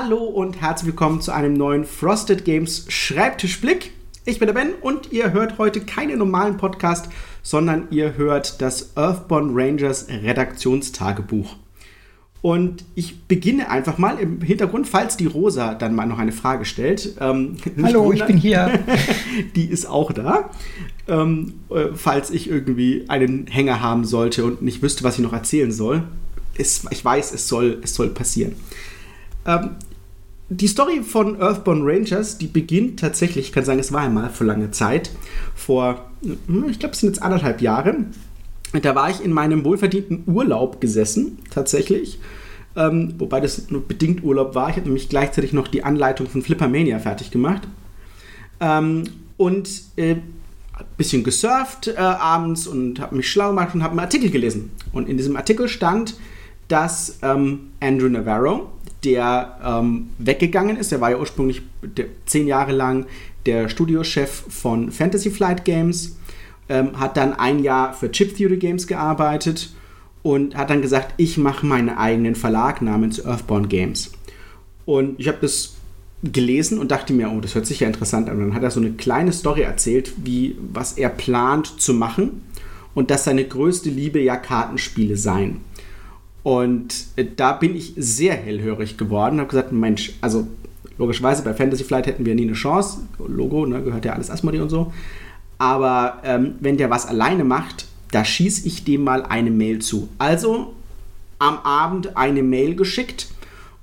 Hallo und herzlich willkommen zu einem neuen Frosted Games Schreibtischblick. Ich bin der Ben und ihr hört heute keinen normalen Podcast, sondern ihr hört das Earthborn Rangers Redaktionstagebuch. Und ich beginne einfach mal im Hintergrund, falls die Rosa dann mal noch eine Frage stellt. Ähm, Hallo, wundern, ich bin hier. die ist auch da. Ähm, äh, falls ich irgendwie einen Hänger haben sollte und nicht wüsste, was ich noch erzählen soll. Es, ich weiß, es soll, es soll passieren. Ähm, die Story von Earthborn Rangers, die beginnt tatsächlich, ich kann sagen, es war einmal vor langer Zeit, vor, hm, ich glaube, es sind jetzt anderthalb Jahre. Da war ich in meinem wohlverdienten Urlaub gesessen, tatsächlich. Ähm, wobei das nur bedingt Urlaub war. Ich habe nämlich gleichzeitig noch die Anleitung von Flippermania fertig gemacht. Ähm, und äh, ein bisschen gesurft äh, abends und habe mich schlau gemacht und habe einen Artikel gelesen. Und in diesem Artikel stand, dass ähm, Andrew Navarro, der ähm, weggegangen ist. Der war ja ursprünglich der, zehn Jahre lang der Studiochef von Fantasy Flight Games, ähm, hat dann ein Jahr für Chip Theory Games gearbeitet und hat dann gesagt, ich mache meinen eigenen Verlag namens Earthborn Games. Und ich habe das gelesen und dachte mir, oh, das hört sich ja interessant an. Und dann hat er so eine kleine Story erzählt, wie was er plant zu machen und dass seine größte Liebe ja Kartenspiele seien. Und äh, da bin ich sehr hellhörig geworden habe gesagt, Mensch, also logischerweise bei Fantasy Flight hätten wir nie eine Chance. Logo, ne, gehört ja alles Asmodee und so. Aber ähm, wenn der was alleine macht, da schieße ich dem mal eine Mail zu. Also am Abend eine Mail geschickt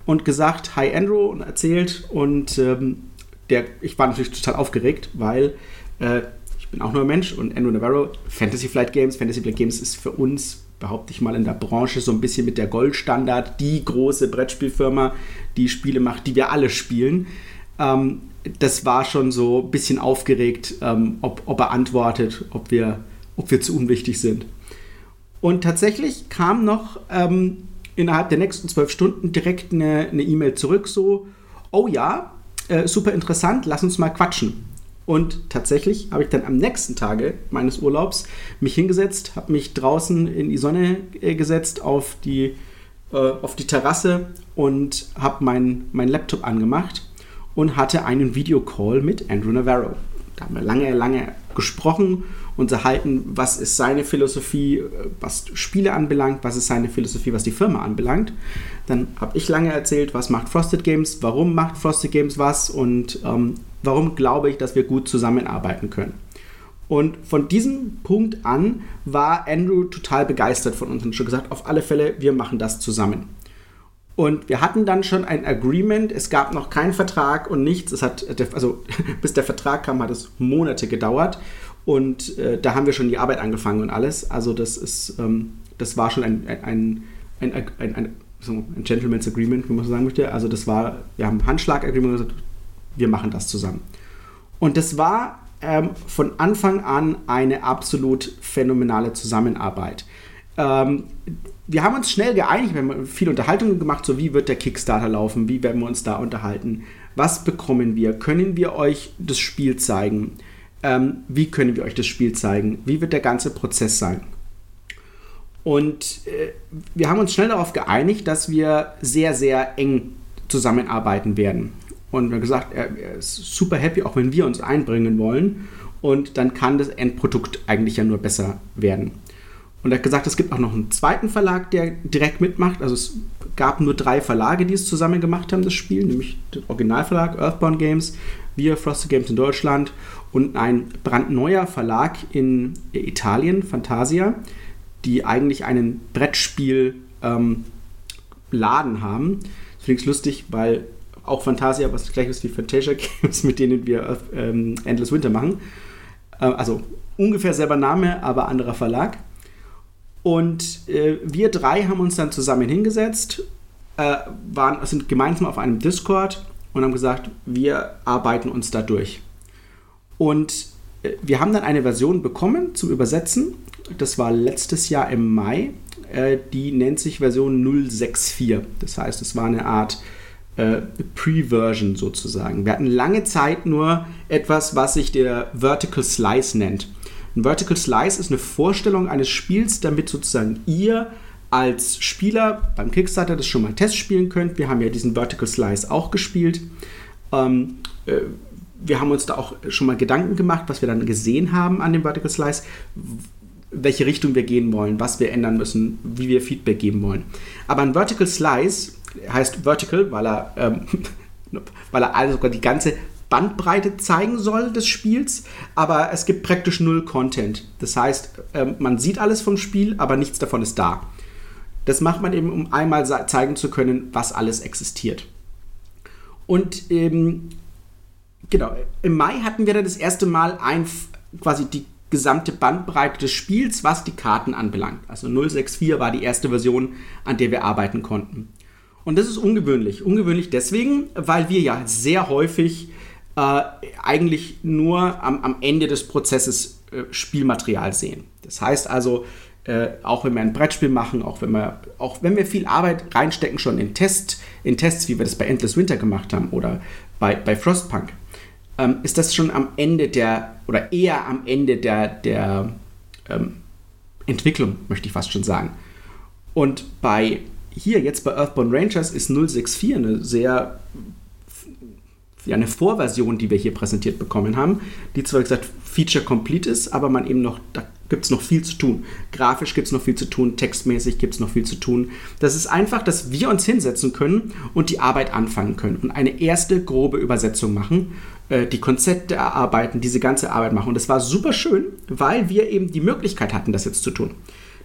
und gesagt, hi Andrew und erzählt und ähm, der, ich war natürlich total aufgeregt, weil äh, ich bin auch nur ein Mensch und Andrew Navarro, Fantasy Flight Games, Fantasy Flight Games ist für uns behaupte ich mal, in der Branche so ein bisschen mit der Goldstandard, die große Brettspielfirma, die Spiele macht, die wir alle spielen. Ähm, das war schon so ein bisschen aufgeregt, ähm, ob, ob, er antwortet, ob wir, ob wir zu unwichtig sind. Und tatsächlich kam noch ähm, innerhalb der nächsten zwölf Stunden direkt eine E-Mail e zurück, so, oh ja, äh, super interessant, lass uns mal quatschen. Und tatsächlich habe ich dann am nächsten Tage meines Urlaubs mich hingesetzt, habe mich draußen in die Sonne äh, gesetzt auf die, äh, auf die Terrasse und habe meinen mein Laptop angemacht und hatte einen Videocall mit Andrew Navarro. Da haben wir lange, lange gesprochen, unterhalten, was ist seine Philosophie, äh, was Spiele anbelangt, was ist seine Philosophie, was die Firma anbelangt. Dann habe ich lange erzählt, was macht Frosted Games, warum macht Frosted Games was und ähm, warum glaube ich, dass wir gut zusammenarbeiten können. Und von diesem Punkt an war Andrew total begeistert von uns und schon gesagt, auf alle Fälle, wir machen das zusammen. Und wir hatten dann schon ein Agreement, es gab noch keinen Vertrag und nichts. Es hat, also bis der Vertrag kam, hat es Monate gedauert. Und äh, da haben wir schon die Arbeit angefangen und alles. Also das ist, ähm, das war schon ein, ein, ein, ein, ein, so ein Gentleman's Agreement, wie man so sagen möchte. Also das war, wir haben Handschlag-Agreement gesagt, wir machen das zusammen. Und das war ähm, von Anfang an eine absolut phänomenale Zusammenarbeit. Ähm, wir haben uns schnell geeinigt, wir haben viele Unterhaltungen gemacht, so wie wird der Kickstarter laufen, wie werden wir uns da unterhalten, was bekommen wir, können wir euch das Spiel zeigen, ähm, wie können wir euch das Spiel zeigen, wie wird der ganze Prozess sein. Und äh, wir haben uns schnell darauf geeinigt, dass wir sehr, sehr eng zusammenarbeiten werden. Und gesagt, er, er ist super happy, auch wenn wir uns einbringen wollen. Und dann kann das Endprodukt eigentlich ja nur besser werden. Und er hat gesagt, es gibt auch noch einen zweiten Verlag, der direkt mitmacht. Also es gab nur drei Verlage, die es zusammen gemacht haben, das Spiel, nämlich der Originalverlag Earthbound Games, wir Frosted Games in Deutschland und ein brandneuer Verlag in Italien, Fantasia, die eigentlich einen Brettspiel ähm, Laden haben. Das finde ich lustig, weil auch Fantasia, was gleich ist wie Fantasia Games, mit denen wir ähm, Endless Winter machen. Äh, also ungefähr selber Name, aber anderer Verlag. Und äh, wir drei haben uns dann zusammen hingesetzt, äh, waren, sind gemeinsam auf einem Discord und haben gesagt, wir arbeiten uns da durch. Und äh, wir haben dann eine Version bekommen zum Übersetzen. Das war letztes Jahr im Mai. Äh, die nennt sich Version 064. Das heißt, es war eine Art äh, Pre-Version sozusagen. Wir hatten lange Zeit nur etwas, was sich der Vertical Slice nennt. Ein Vertical Slice ist eine Vorstellung eines Spiels, damit sozusagen ihr als Spieler beim Kickstarter das schon mal Test spielen könnt. Wir haben ja diesen Vertical Slice auch gespielt. Ähm, äh, wir haben uns da auch schon mal Gedanken gemacht, was wir dann gesehen haben an dem Vertical Slice, welche Richtung wir gehen wollen, was wir ändern müssen, wie wir Feedback geben wollen. Aber ein Vertical Slice heißt Vertical, weil er, ähm, weil er also sogar die ganze Bandbreite zeigen soll des Spiels, aber es gibt praktisch null Content. Das heißt, ähm, man sieht alles vom Spiel, aber nichts davon ist da. Das macht man eben, um einmal zeigen zu können, was alles existiert. Und ähm, genau, im Mai hatten wir dann das erste Mal ein, quasi die gesamte Bandbreite des Spiels, was die Karten anbelangt. Also 064 war die erste Version, an der wir arbeiten konnten. Und das ist ungewöhnlich. Ungewöhnlich deswegen, weil wir ja sehr häufig äh, eigentlich nur am, am, Ende des Prozesses äh, Spielmaterial sehen. Das heißt also, äh, auch wenn wir ein Brettspiel machen, auch wenn wir, auch wenn wir viel Arbeit reinstecken schon in, Test, in Tests, wie wir das bei Endless Winter gemacht haben oder bei, bei Frostpunk, ähm, ist das schon am Ende der, oder eher am Ende der, der ähm, Entwicklung, möchte ich fast schon sagen. Und bei hier jetzt bei Earthbound Rangers ist 064 eine sehr ja, eine Vorversion, die wir hier präsentiert bekommen haben, die zwar gesagt Feature complete ist, aber man eben noch, da gibt es noch viel zu tun. Grafisch gibt es noch viel zu tun, textmäßig gibt es noch viel zu tun. Das ist einfach, dass wir uns hinsetzen können und die Arbeit anfangen können und eine erste grobe Übersetzung machen, äh, die Konzepte erarbeiten, diese ganze Arbeit machen. Und das war super schön, weil wir eben die Möglichkeit hatten, das jetzt zu tun.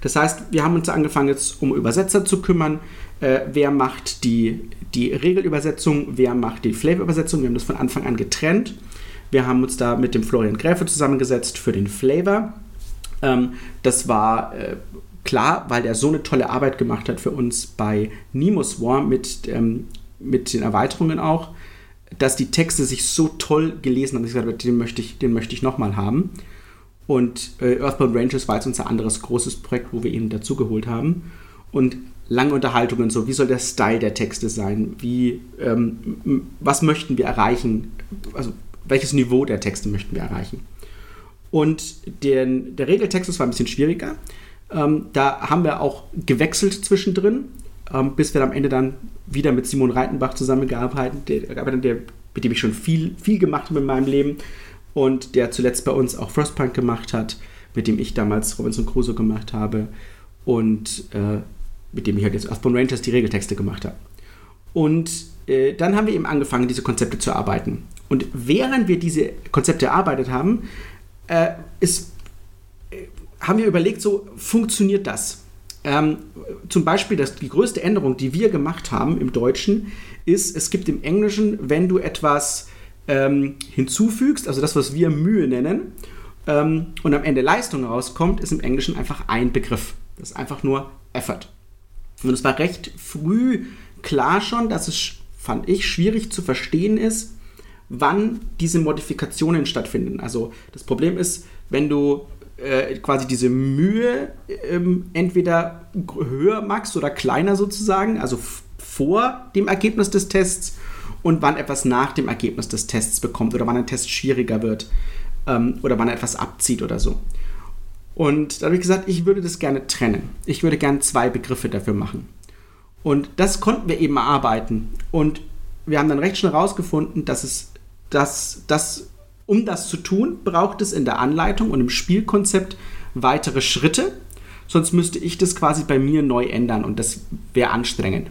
Das heißt, wir haben uns angefangen, jetzt um Übersetzer zu kümmern. Äh, wer macht die, die Regelübersetzung, wer macht die Flavor-Übersetzung? Wir haben das von Anfang an getrennt. Wir haben uns da mit dem Florian Gräfe zusammengesetzt für den Flavor. Ähm, das war äh, klar, weil er so eine tolle Arbeit gemacht hat für uns bei Nemo's War mit, ähm, mit den Erweiterungen auch, dass die Texte sich so toll gelesen haben, dass ich gesagt habe, den möchte ich, den möchte ich nochmal haben. Und äh, Earthbound Rangers war jetzt unser anderes großes Projekt, wo wir ihn dazugeholt haben. Und lange Unterhaltungen, so wie soll der Style der Texte sein, wie, ähm, was möchten wir erreichen, also welches Niveau der Texte möchten wir erreichen. Und den, der Regeltext war ein bisschen schwieriger. Ähm, da haben wir auch gewechselt zwischendrin, ähm, bis wir am Ende dann wieder mit Simon Reitenbach zusammengearbeitet, der, mit dem ich schon viel, viel gemacht habe in meinem Leben und der zuletzt bei uns auch Frostpunk gemacht hat, mit dem ich damals Robinson Crusoe gemacht habe und äh, mit dem ich halt jetzt Earthbound Rangers die Regeltexte gemacht habe. Und äh, dann haben wir eben angefangen, diese Konzepte zu arbeiten. Und während wir diese Konzepte erarbeitet haben, äh, ist, äh, haben wir überlegt, so funktioniert das? Ähm, zum Beispiel das, die größte Änderung, die wir gemacht haben im Deutschen, ist, es gibt im Englischen, wenn du etwas ähm, hinzufügst, also das, was wir Mühe nennen, ähm, und am Ende Leistung rauskommt, ist im Englischen einfach ein Begriff. Das ist einfach nur Effort. Und es war recht früh klar schon, dass es, fand ich, schwierig zu verstehen ist, wann diese Modifikationen stattfinden. Also das Problem ist, wenn du äh, quasi diese Mühe ähm, entweder höher machst oder kleiner sozusagen, also vor dem Ergebnis des Tests und wann etwas nach dem Ergebnis des Tests bekommt oder wann ein Test schwieriger wird ähm, oder wann er etwas abzieht oder so. Und da habe ich gesagt, ich würde das gerne trennen. Ich würde gerne zwei Begriffe dafür machen. Und das konnten wir eben erarbeiten. Und wir haben dann recht schnell herausgefunden, dass es, dass, dass, um das zu tun, braucht es in der Anleitung und im Spielkonzept weitere Schritte. Sonst müsste ich das quasi bei mir neu ändern und das wäre anstrengend.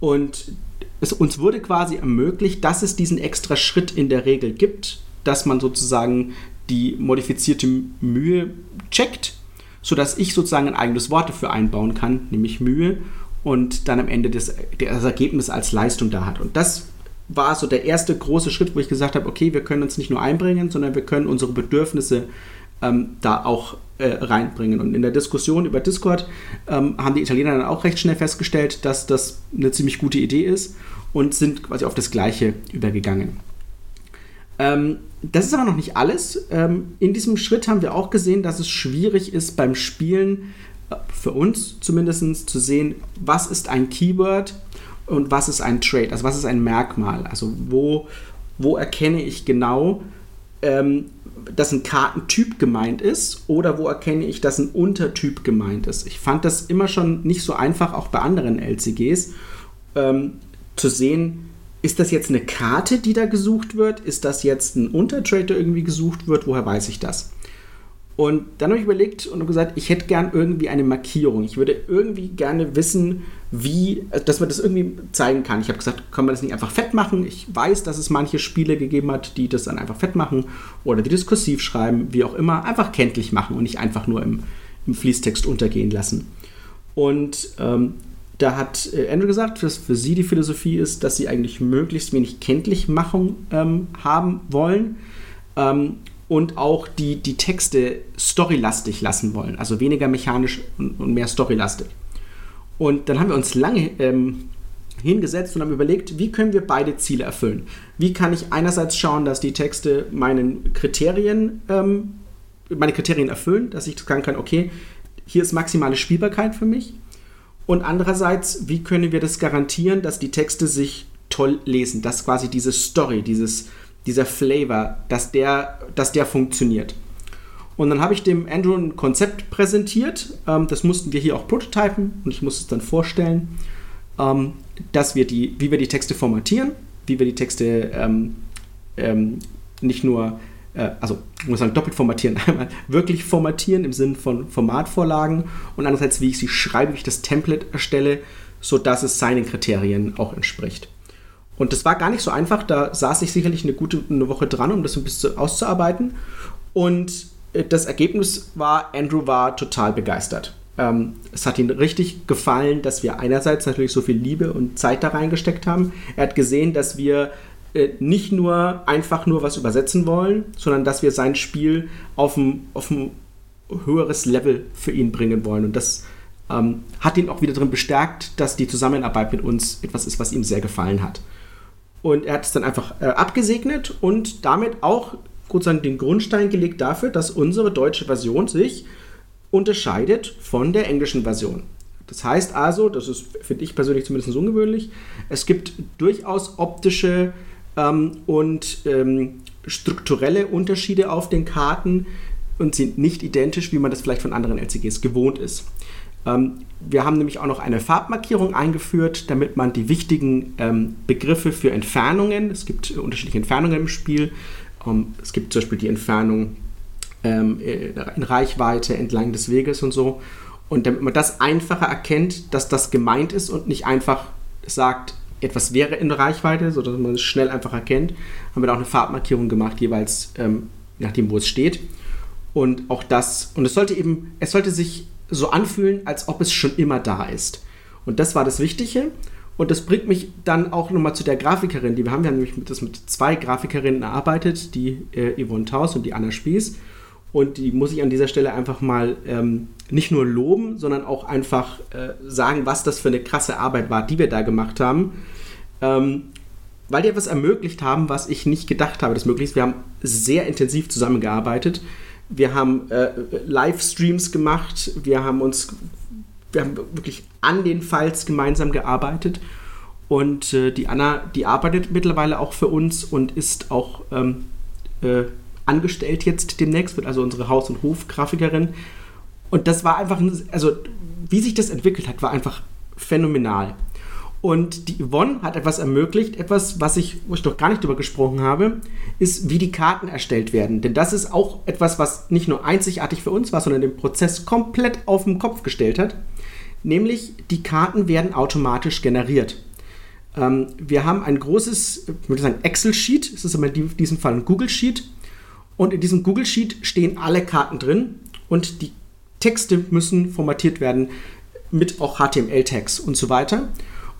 Und es uns wurde quasi ermöglicht, dass es diesen extra Schritt in der Regel gibt, dass man sozusagen die modifizierte Mühe checkt, sodass ich sozusagen ein eigenes Wort dafür einbauen kann, nämlich Mühe, und dann am Ende das, das Ergebnis als Leistung da hat. Und das war so der erste große Schritt, wo ich gesagt habe, okay, wir können uns nicht nur einbringen, sondern wir können unsere Bedürfnisse ähm, da auch äh, reinbringen. Und in der Diskussion über Discord ähm, haben die Italiener dann auch recht schnell festgestellt, dass das eine ziemlich gute Idee ist und sind quasi auf das Gleiche übergegangen. Ähm, das ist aber noch nicht alles. Ähm, in diesem Schritt haben wir auch gesehen, dass es schwierig ist beim Spielen, äh, für uns zumindest, zu sehen, was ist ein Keyword und was ist ein Trade, also was ist ein Merkmal. Also wo, wo erkenne ich genau, ähm, dass ein Kartentyp gemeint ist oder wo erkenne ich, dass ein Untertyp gemeint ist. Ich fand das immer schon nicht so einfach, auch bei anderen LCGs, ähm, zu sehen, ist das jetzt eine Karte, die da gesucht wird? Ist das jetzt ein Untertrade, der irgendwie gesucht wird? Woher weiß ich das? Und dann habe ich überlegt und gesagt, ich hätte gern irgendwie eine Markierung. Ich würde irgendwie gerne wissen, wie, dass man das irgendwie zeigen kann. Ich habe gesagt, kann man das nicht einfach fett machen? Ich weiß, dass es manche Spiele gegeben hat, die das dann einfach fett machen oder die diskursiv schreiben, wie auch immer, einfach kenntlich machen und nicht einfach nur im, im Fließtext untergehen lassen. Und ähm, da hat äh, Andrew gesagt, dass für sie die Philosophie ist, dass sie eigentlich möglichst wenig Kenntlichmachung ähm, haben wollen ähm, und auch die, die Texte storylastig lassen wollen, also weniger mechanisch und, mehr storylastig. Und dann haben wir uns lange ähm, hingesetzt und haben überlegt, wie können wir beide Ziele erfüllen? Wie kann ich einerseits schauen, dass die Texte meinen Kriterien, ähm, meine Kriterien erfüllen, dass ich sagen kann, okay, hier ist maximale Spielbarkeit für mich und andererseits, wie können wir das garantieren, dass die Texte sich toll lesen, dass quasi diese Story, dieses, dieser Flavor, dass der, dass der funktioniert. Und dann habe ich dem Andrew ein Konzept präsentiert, ähm, das mussten wir hier auch prototypen und ich musste es dann vorstellen, ähm, dass wir die, wie wir die Texte formatieren, wie wir die Texte ähm, ähm nicht nur äh, also ich muss sagen, doppelt formatieren. Einmal wirklich formatieren im Sinne von Formatvorlagen und andererseits, wie ich sie schreibe, wie ich das Template erstelle, sodass es seinen Kriterien auch entspricht. Und das war gar nicht so einfach. Da saß ich sicherlich eine gute eine Woche dran, um das ein bisschen auszuarbeiten. Und äh, das Ergebnis war, Andrew war total begeistert. Ähm, es hat ihm richtig gefallen, dass wir einerseits natürlich so viel Liebe und Zeit da reingesteckt haben. Er hat gesehen, dass wir äh, nicht nur einfach nur was übersetzen wollen, sondern dass wir sein Spiel auf ein, auf ein höheres Level für ihn bringen wollen. Und das ähm, hat ihn auch wieder darin bestärkt, dass die Zusammenarbeit mit uns etwas ist, was ihm sehr gefallen hat. Und er hat es dann einfach äh, abgesegnet und damit auch sozusagen den Grundstein gelegt dafür, dass unsere deutsche Version sich unterscheidet von der englischen Version. Das heißt also, das ist, finde ich persönlich zumindest ungewöhnlich, es gibt durchaus optische ähm, und ähm, strukturelle Unterschiede auf den Karten und sind nicht identisch, wie man das vielleicht von anderen LCGs gewohnt ist. Ähm, wir haben nämlich auch noch eine Farbmarkierung eingeführt, damit man die wichtigen ähm, Begriffe für Entfernungen, es gibt unterschiedliche Entfernungen im Spiel, ähm, es gibt zum Beispiel die Entfernung ähm, in Reichweite entlang des Weges und so. Und damit man das einfacher erkennt, dass das gemeint ist und nicht einfach sagt, etwas wäre in Reichweite, sodass man es schnell einfach erkennt, haben wir da auch eine Farbmarkierung gemacht, jeweils ähm, nachdem, wo es steht. Und auch das, und es sollte eben, es sollte sich so anfühlen, als ob es schon immer da ist. Und das war das Wichtige. Und das bringt mich dann auch nochmal zu der Grafikerin, die wir haben. Wir haben nämlich das mit zwei Grafikerinnen erarbeitet, die äh, Yvonne Taus und die Anna Spieß. Und die muss ich an dieser Stelle einfach mal ähm, nicht nur loben, sondern auch einfach äh, sagen, was das für eine krasse Arbeit war, die wir da gemacht haben. Ähm, weil die etwas ermöglicht haben, was ich nicht gedacht habe, das möglich ist. Wir haben sehr intensiv zusammengearbeitet. Wir haben äh, Livestreams gemacht. Wir haben uns, wir haben wirklich an den Files gemeinsam gearbeitet. Und äh, die Anna, die arbeitet mittlerweile auch für uns und ist auch ähm, äh, angestellt jetzt demnächst, wird also unsere Haus- und Hofgrafikerin. Und das war einfach, also wie sich das entwickelt hat, war einfach phänomenal. Und die Yvonne hat etwas ermöglicht, etwas, was ich, wo ich noch gar nicht drüber gesprochen habe, ist, wie die Karten erstellt werden. Denn das ist auch etwas, was nicht nur einzigartig für uns war, sondern den Prozess komplett auf den Kopf gestellt hat. Nämlich, die Karten werden automatisch generiert. Ähm, wir haben ein großes, ich würde sagen, Excel-Sheet, es ist in diesem Fall ein Google-Sheet, und in diesem Google Sheet stehen alle Karten drin und die Texte müssen formatiert werden mit auch HTML-Tags und so weiter.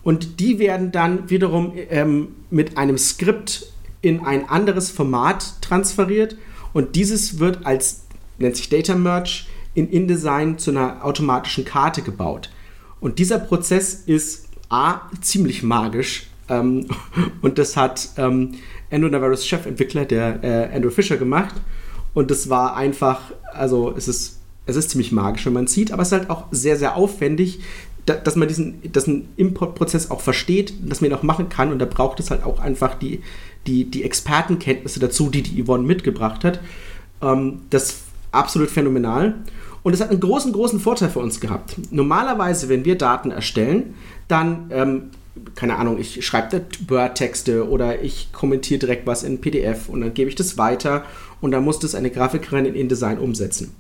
Und die werden dann wiederum ähm, mit einem Skript in ein anderes Format transferiert und dieses wird als, nennt sich Data Merge, in InDesign zu einer automatischen Karte gebaut. Und dieser Prozess ist A, ziemlich magisch ähm, und das hat ähm, Andrew Navarro's Chefentwickler, der äh, Andrew Fisher, gemacht. Und das war einfach, also es ist, es ist ziemlich magisch, wenn man sieht, aber es ist halt auch sehr, sehr aufwendig, da, dass man diesen dass ein Importprozess auch versteht, dass man ihn auch machen kann. Und da braucht es halt auch einfach die, die, die Expertenkenntnisse dazu, die die Yvonne mitgebracht hat. Ähm, das ist absolut phänomenal. Und es hat einen großen, großen Vorteil für uns gehabt. Normalerweise, wenn wir Daten erstellen, dann, ähm, keine Ahnung, ich schreibe Word-Texte oder ich kommentiere direkt was in PDF und dann gebe ich das weiter und dann muss das eine Grafikerin in InDesign umsetzen.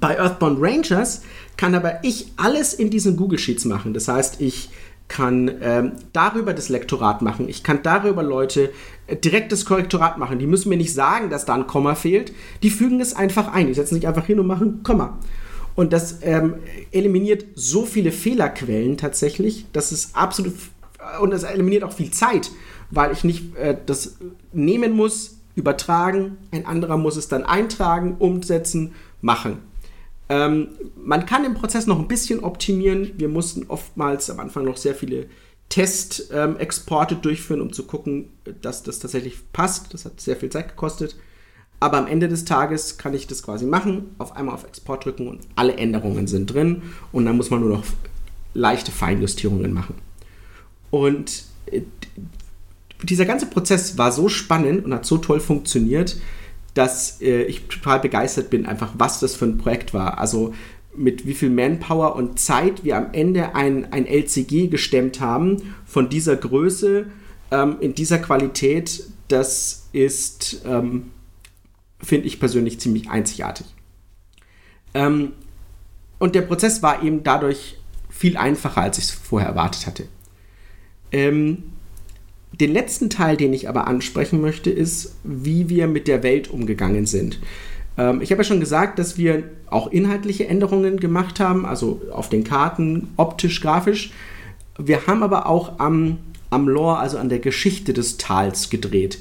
Bei Earthbound Rangers kann aber ich alles in diesen Google Sheets machen. Das heißt, ich kann ähm, darüber das Lektorat machen. Ich kann darüber Leute äh, direkt das Korrektorat machen. Die müssen mir nicht sagen, dass da ein Komma fehlt. Die fügen es einfach ein. Die setzen sich einfach hin und machen Komma. Und das ähm, eliminiert so viele Fehlerquellen tatsächlich, dass es absolut und es eliminiert auch viel Zeit, weil ich nicht äh, das nehmen muss, übertragen, ein anderer muss es dann eintragen, umsetzen, machen. Ähm, man kann den Prozess noch ein bisschen optimieren. Wir mussten oftmals am Anfang noch sehr viele Testexporte ähm, durchführen, um zu gucken, dass das tatsächlich passt. Das hat sehr viel Zeit gekostet. Aber am Ende des Tages kann ich das quasi machen, auf einmal auf Export drücken und alle Änderungen sind drin. Und dann muss man nur noch leichte Feinjustierungen machen. Und äh, dieser ganze Prozess war so spannend und hat so toll funktioniert, dass äh, ich total begeistert bin, einfach was das für ein Projekt war. Also mit wie viel Manpower und Zeit wir am Ende ein, ein LCG gestemmt haben von dieser Größe, ähm, in dieser Qualität, das ist, ähm, finde ich persönlich ziemlich einzigartig. Ähm, und der Prozess war eben dadurch viel einfacher, als ich es vorher erwartet hatte. Ähm, den letzten Teil, den ich aber ansprechen möchte, ist, wie wir mit der Welt umgegangen sind. Ähm, ich habe ja schon gesagt, dass wir auch inhaltliche Änderungen gemacht haben, also auf den Karten, optisch, grafisch. Wir haben aber auch am, am Lore, also an der Geschichte des Tals gedreht.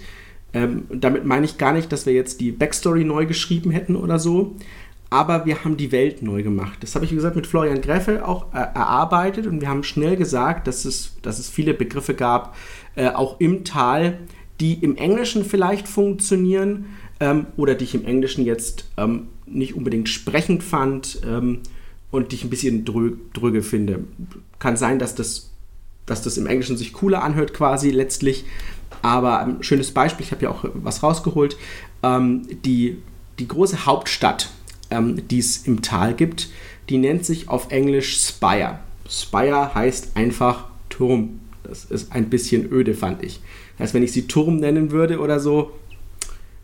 Ähm, damit meine ich gar nicht, dass wir jetzt die Backstory neu geschrieben hätten oder so, aber wir haben die Welt neu gemacht. Das habe ich, wie gesagt, mit Florian Greffel auch äh, erarbeitet und wir haben schnell gesagt, dass es, dass es viele Begriffe gab, äh, auch im Tal, die im Englischen vielleicht funktionieren ähm, oder die ich im Englischen jetzt ähm, nicht unbedingt sprechend fand ähm, und die ich ein bisschen drö dröge finde. Kann sein, dass das, dass das im Englischen sich cooler anhört quasi letztlich, aber ein schönes Beispiel, ich habe ja auch was rausgeholt, ähm, die, die große Hauptstadt, ähm, die es im Tal gibt, die nennt sich auf Englisch Spire. Spire heißt einfach Turm. Das ist ein bisschen öde, fand ich. Das heißt, wenn ich sie Turm nennen würde oder so,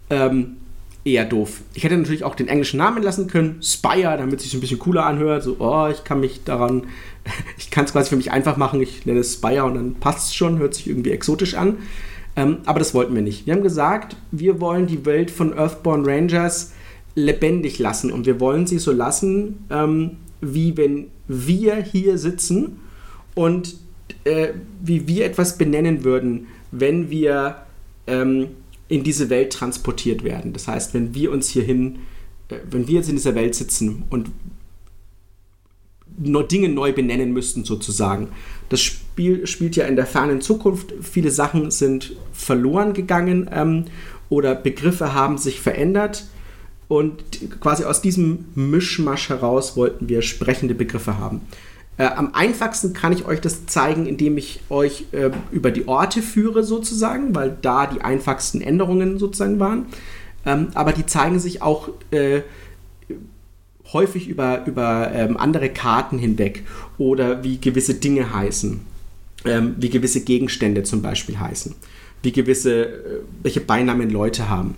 ähm, eher doof. Ich hätte natürlich auch den englischen Namen lassen können, Spire, damit es sich ein bisschen cooler anhört. So, oh, ich kann mich daran, ich kann es quasi für mich einfach machen, ich nenne es Spire und dann passt es schon, hört sich irgendwie exotisch an. Ähm, aber das wollten wir nicht. Wir haben gesagt, wir wollen die Welt von Earthborn Rangers lebendig lassen und wir wollen sie so lassen, ähm, wie wenn wir hier sitzen und äh, wie wir etwas benennen würden, wenn wir ähm, in diese Welt transportiert werden. Das heißt, wenn wir uns hierhin, äh, wenn wir jetzt in dieser Welt sitzen und Dinge neu benennen müssten, sozusagen. Das Spiel spielt ja in der fernen Zukunft. Viele Sachen sind verloren gegangen ähm, oder Begriffe haben sich verändert. Und quasi aus diesem Mischmasch heraus wollten wir sprechende Begriffe haben. Äh, am einfachsten kann ich euch das zeigen, indem ich euch äh, über die Orte führe, sozusagen, weil da die einfachsten Änderungen sozusagen waren. Ähm, aber die zeigen sich auch äh, häufig über, über ähm, andere Karten hinweg oder wie gewisse Dinge heißen, ähm, wie gewisse Gegenstände zum Beispiel heißen, wie gewisse, äh, welche Beinamen Leute haben.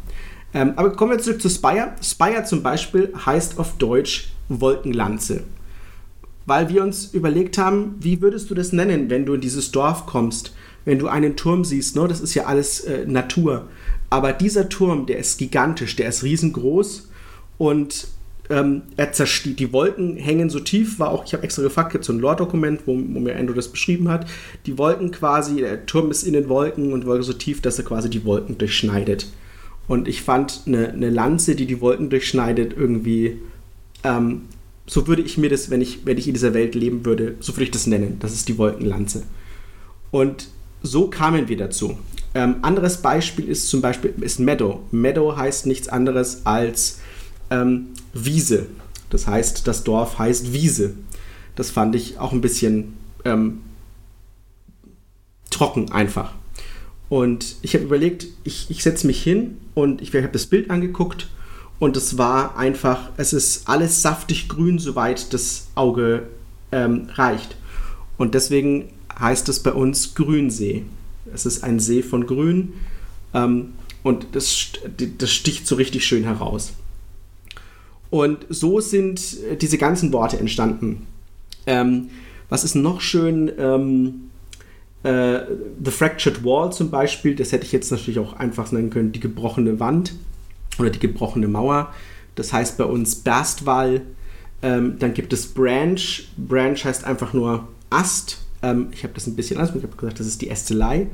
Ähm, aber kommen wir zurück zu Spire. Spire zum Beispiel heißt auf Deutsch Wolkenlanze weil wir uns überlegt haben, wie würdest du das nennen, wenn du in dieses Dorf kommst, wenn du einen Turm siehst, ne? das ist ja alles äh, Natur. Aber dieser Turm, der ist gigantisch, der ist riesengroß und ähm, er zersteht, die Wolken hängen so tief, war auch, ich habe extra gefragt, gibt so ein Lore-Dokument, wo, wo, mir Andrew das beschrieben hat. Die Wolken quasi, der Turm ist in den Wolken und die Wolke so tief, dass er quasi die Wolken durchschneidet. Und ich fand eine, eine Lanze, die die Wolken durchschneidet, irgendwie ähm, so würde ich mir das, wenn ich, wenn ich in dieser Welt leben würde, so würde ich das nennen. Das ist die Wolkenlanze. Und so kamen wir dazu. Ähm, anderes Beispiel ist zum Beispiel ist Meadow. Meadow heißt nichts anderes als ähm, Wiese. Das heißt, das Dorf heißt Wiese. Das fand ich auch ein bisschen ähm, trocken einfach. Und ich habe überlegt, ich, ich setze mich hin und ich habe das Bild angeguckt und es war einfach, es ist alles saftig grün, soweit das Auge ähm, reicht. Und deswegen heißt es bei uns Grünsee. Es ist ein See von Grün ähm, und das, das sticht so richtig schön heraus. Und so sind diese ganzen Worte entstanden. Ähm, was ist noch schön? Ähm, äh, The Fractured Wall zum Beispiel, das hätte ich jetzt natürlich auch einfach nennen können, die gebrochene Wand oder die gebrochene Mauer. Das heißt bei uns Berstwall. Ähm, dann gibt es Branch. Branch heißt einfach nur Ast. Ähm, ich habe das ein bisschen anders, ich habe gesagt, das ist die Ästelei.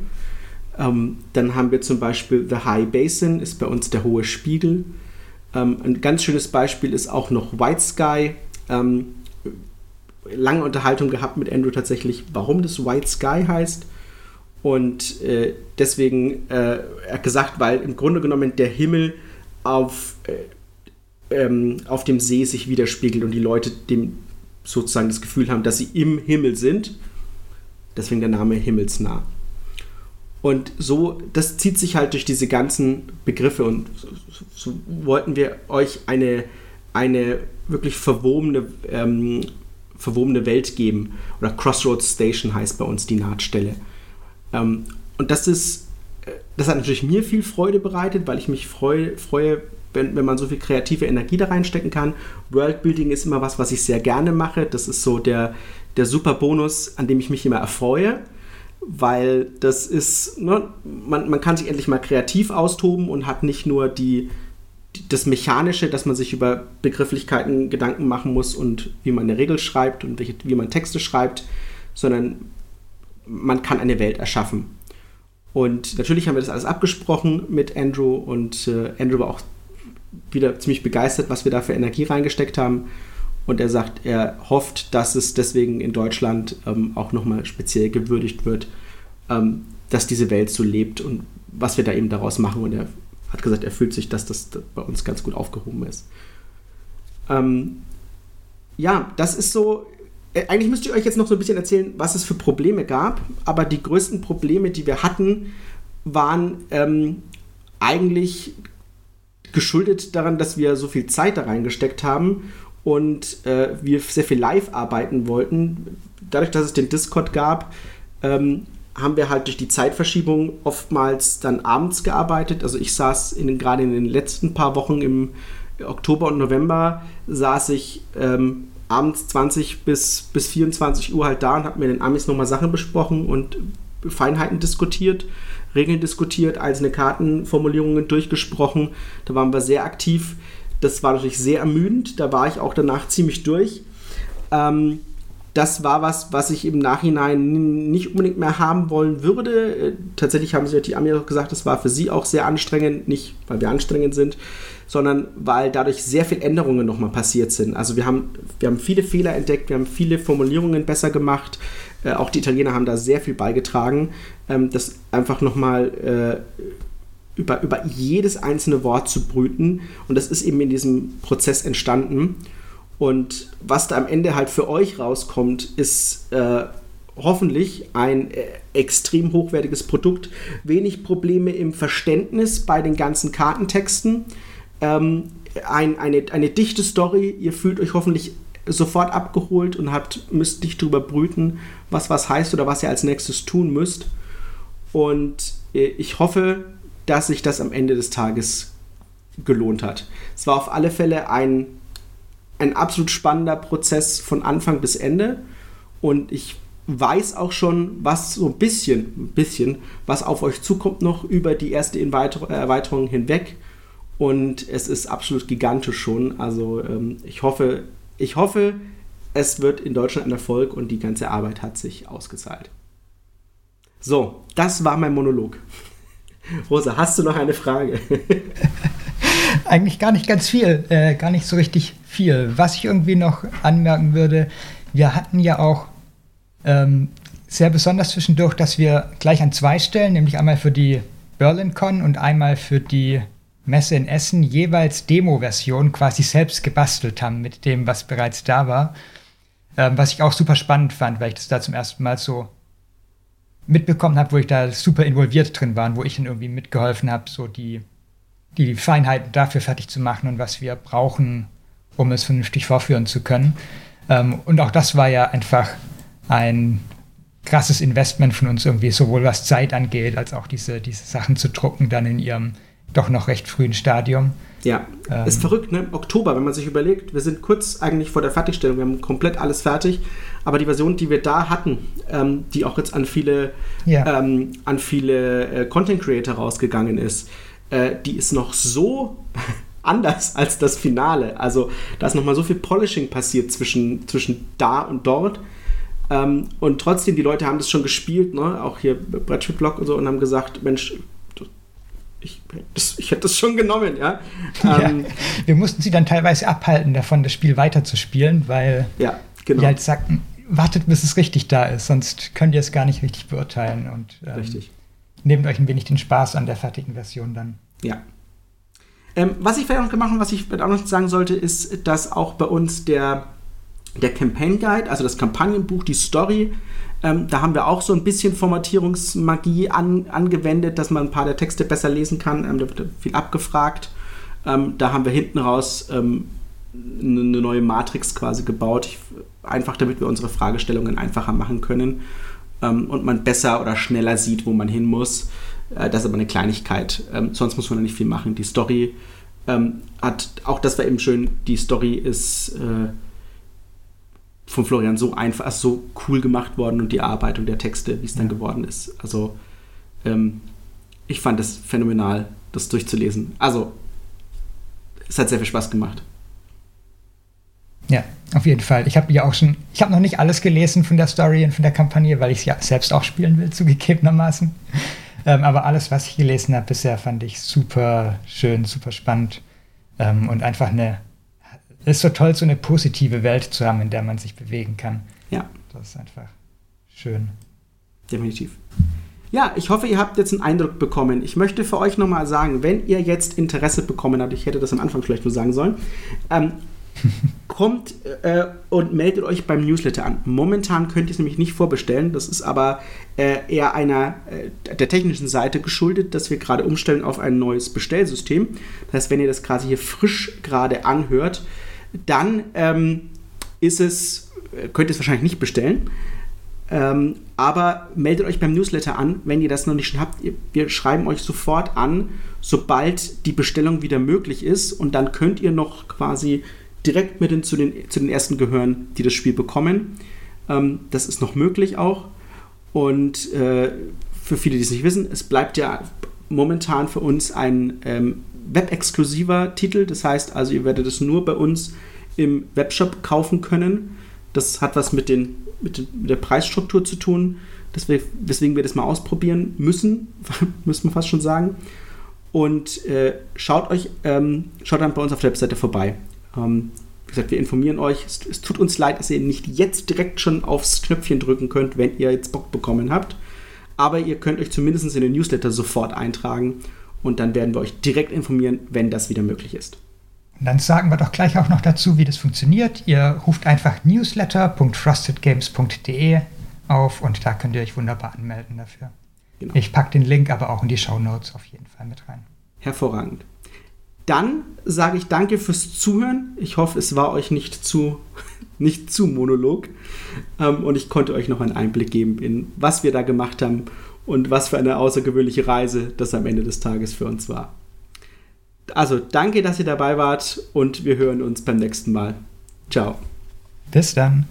Ähm, dann haben wir zum Beispiel The High Basin, ist bei uns der hohe Spiegel. Ähm, ein ganz schönes Beispiel ist auch noch White Sky. Ähm, lange Unterhaltung gehabt mit Andrew tatsächlich, warum das White Sky heißt. Und äh, deswegen, äh, er gesagt, weil im Grunde genommen der Himmel auf, äh, ähm, auf dem See sich widerspiegelt und die Leute dem sozusagen das Gefühl haben, dass sie im Himmel sind. Deswegen der Name Himmelsnah. Und so, das zieht sich halt durch diese ganzen Begriffe und so, so wollten wir euch eine, eine wirklich verwobene ähm, verwobene Welt geben. Oder Crossroads Station heißt bei uns die Nahtstelle. Ähm, und das ist, äh, das hat natürlich mir viel Freude bereitet, weil ich mich freue, freue wenn, wenn man so viel kreative Energie da reinstecken kann. Worldbuilding ist immer was, was ich sehr gerne mache. Das ist so der, der super Bonus, an dem ich mich immer erfreue. Weil das ist, ne, man, man kann sich endlich mal kreativ austoben und hat nicht nur die, das Mechanische, dass man sich über Begrifflichkeiten Gedanken machen muss und wie man eine Regel schreibt und welche, wie man Texte schreibt, sondern man kann eine Welt erschaffen. Und natürlich haben wir das alles abgesprochen mit Andrew und äh, Andrew war auch wieder ziemlich begeistert, was wir da für Energie reingesteckt haben. Und er sagt, er hofft, dass es deswegen in Deutschland ähm, auch nochmal speziell gewürdigt wird, ähm, dass diese Welt so lebt und was wir da eben daraus machen. Und er hat gesagt, er fühlt sich, dass das bei uns ganz gut aufgehoben ist. Ähm, ja, das ist so. Äh, eigentlich müsst ihr euch jetzt noch so ein bisschen erzählen, was es für Probleme gab. Aber die größten Probleme, die wir hatten, waren ähm, eigentlich geschuldet daran, dass wir so viel Zeit da reingesteckt haben und äh, wir sehr viel live arbeiten wollten. Dadurch, dass es den Discord gab, ähm, haben wir halt durch die Zeitverschiebung oftmals dann abends gearbeitet. Also ich saß in, gerade in den letzten paar Wochen im Oktober und November, saß ich ähm, abends 20 bis, bis 24 Uhr halt da und habe mir den Amis nochmal Sachen besprochen und Feinheiten diskutiert, Regeln diskutiert, einzelne Kartenformulierungen durchgesprochen. Da waren wir sehr aktiv. Das war natürlich sehr ermüdend. Da war ich auch danach ziemlich durch. Ähm, das war was, was ich im Nachhinein nicht unbedingt mehr haben wollen würde. Äh, tatsächlich haben sie die Ami auch gesagt, das war für sie auch sehr anstrengend, nicht weil wir anstrengend sind, sondern weil dadurch sehr viele Änderungen nochmal passiert sind. Also wir haben, wir haben viele Fehler entdeckt, wir haben viele Formulierungen besser gemacht. Äh, auch die Italiener haben da sehr viel beigetragen, ähm, das einfach nochmal äh, über, über jedes einzelne Wort zu brüten. Und das ist eben in diesem Prozess entstanden. Und was da am Ende halt für euch rauskommt, ist äh, hoffentlich ein äh, extrem hochwertiges Produkt. Wenig Probleme im Verständnis bei den ganzen Kartentexten. Ähm, ein, eine, eine dichte Story. Ihr fühlt euch hoffentlich sofort abgeholt und habt, müsst nicht drüber brüten, was was heißt oder was ihr als nächstes tun müsst. Und äh, ich hoffe, dass sich das am Ende des Tages gelohnt hat. Es war auf alle Fälle ein ein absolut spannender Prozess von Anfang bis Ende. Und ich weiß auch schon, was so ein bisschen, ein bisschen, was auf euch zukommt noch über die erste Erweiterung hinweg. Und es ist absolut gigantisch schon. Also ähm, ich hoffe, ich hoffe, es wird in Deutschland ein Erfolg und die ganze Arbeit hat sich ausgezahlt. So, das war mein Monolog. Rosa, hast du noch eine Frage? Eigentlich gar nicht ganz viel, äh, gar nicht so richtig viel. Was ich irgendwie noch anmerken würde, wir hatten ja auch ähm, sehr besonders zwischendurch, dass wir gleich an zwei Stellen, nämlich einmal für die BerlinCon und einmal für die Messe in Essen, jeweils Demo-Versionen quasi selbst gebastelt haben mit dem, was bereits da war. Ähm, was ich auch super spannend fand, weil ich das da zum ersten Mal so mitbekommen habe, wo ich da super involviert drin war und wo ich dann irgendwie mitgeholfen habe, so die, die Feinheiten dafür fertig zu machen und was wir brauchen, um es vernünftig vorführen zu können. Ähm, und auch das war ja einfach ein krasses Investment von uns irgendwie, sowohl was Zeit angeht, als auch diese, diese Sachen zu drucken, dann in ihrem doch noch recht frühen Stadium. Ja, ähm, ist verrückt, ne? Oktober, wenn man sich überlegt, wir sind kurz eigentlich vor der Fertigstellung, wir haben komplett alles fertig, aber die Version, die wir da hatten, ähm, die auch jetzt an viele, ja. ähm, an viele äh, Content Creator rausgegangen ist, äh, die ist noch so anders als das Finale. Also da ist nochmal so viel Polishing passiert zwischen, zwischen da und dort. Ähm, und trotzdem, die Leute haben das schon gespielt, ne? auch hier Brettspiel Blog und so, und haben gesagt, Mensch, ich, das, ich hätte das schon genommen, ja. ja. Ähm, wir mussten sie dann teilweise abhalten, davon das Spiel weiterzuspielen, weil ja, genau. die halt sagten, wartet, bis es richtig da ist, sonst könnt ihr es gar nicht richtig beurteilen. Und ähm, richtig. Nehmt euch ein wenig den Spaß an der fertigen Version dann. Ja. Ähm, was ich vielleicht noch gemacht habe, was ich auch noch sagen sollte, ist, dass auch bei uns der, der Campaign Guide, also das Kampagnenbuch, die Story, ähm, da haben wir auch so ein bisschen Formatierungsmagie an, angewendet, dass man ein paar der Texte besser lesen kann. Ähm, da wird viel abgefragt. Ähm, da haben wir hinten raus ähm, eine neue Matrix quasi gebaut, ich, einfach damit wir unsere Fragestellungen einfacher machen können ähm, und man besser oder schneller sieht, wo man hin muss. Äh, das ist aber eine Kleinigkeit. Ähm, sonst muss man da nicht viel machen. Die Story hat, auch das war eben schön, die Story ist. Äh, von Florian so einfach, also so cool gemacht worden und die Arbeitung der Texte, wie es dann ja. geworden ist. Also ähm, ich fand es phänomenal, das durchzulesen. Also es hat sehr viel Spaß gemacht. Ja, auf jeden Fall. Ich habe ja auch schon, ich habe noch nicht alles gelesen von der Story und von der Kampagne, weil ich es ja selbst auch spielen will, zugegebenermaßen. Ähm, aber alles, was ich gelesen habe bisher, fand ich super schön, super spannend ähm, und einfach eine es ist so toll, so eine positive Welt zu haben, in der man sich bewegen kann. Ja. Das ist einfach schön. Definitiv. Ja, ich hoffe, ihr habt jetzt einen Eindruck bekommen. Ich möchte für euch nochmal sagen, wenn ihr jetzt Interesse bekommen habt, ich hätte das am Anfang vielleicht nur sagen sollen, ähm, kommt äh, und meldet euch beim Newsletter an. Momentan könnt ihr es nämlich nicht vorbestellen. Das ist aber äh, eher einer äh, der technischen Seite geschuldet, dass wir gerade umstellen auf ein neues Bestellsystem. Das heißt, wenn ihr das quasi hier frisch gerade anhört, dann ähm, ist es, könnt ihr es wahrscheinlich nicht bestellen. Ähm, aber meldet euch beim Newsletter an, wenn ihr das noch nicht schon habt. Wir schreiben euch sofort an, sobald die Bestellung wieder möglich ist. Und dann könnt ihr noch quasi direkt mit den, zu, den, zu den ersten gehören, die das Spiel bekommen. Ähm, das ist noch möglich auch. Und äh, für viele, die es nicht wissen, es bleibt ja momentan für uns ein ähm, web-exklusiver Titel. Das heißt also, ihr werdet es nur bei uns im Webshop kaufen können. Das hat was mit, den, mit, den, mit der Preisstruktur zu tun, wir, weswegen wir das mal ausprobieren müssen, müssen wir fast schon sagen. Und äh, schaut euch, ähm, schaut dann bei uns auf der Webseite vorbei. Ähm, wie gesagt, wir informieren euch. Es, es, tut uns leid, dass ihr nicht jetzt direkt schon aufs Knöpfchen drücken könnt, wenn ihr jetzt Bock bekommen habt. Aber ihr könnt euch zumindest in den Newsletter sofort eintragen und dann werden wir euch direkt informieren, wenn das wieder möglich ist. Und dann sagen wir doch gleich auch noch dazu, wie das funktioniert. Ihr ruft einfach newsletter.frostedgames.de auf und da könnt ihr euch wunderbar anmelden dafür. Genau. Ich packe den Link aber auch in die Show Notes auf jeden Fall mit rein. Hervorragend. Dann sage ich danke fürs Zuhören. Ich hoffe, es war euch nicht zu, nicht zu Monolog. Ähm, und ich konnte euch noch einen Einblick geben in, was wir da gemacht haben und was für eine außergewöhnliche Reise das am Ende des Tages für uns war. Also danke, dass ihr dabei wart und wir hören uns beim nächsten Mal. Ciao. Bis dann.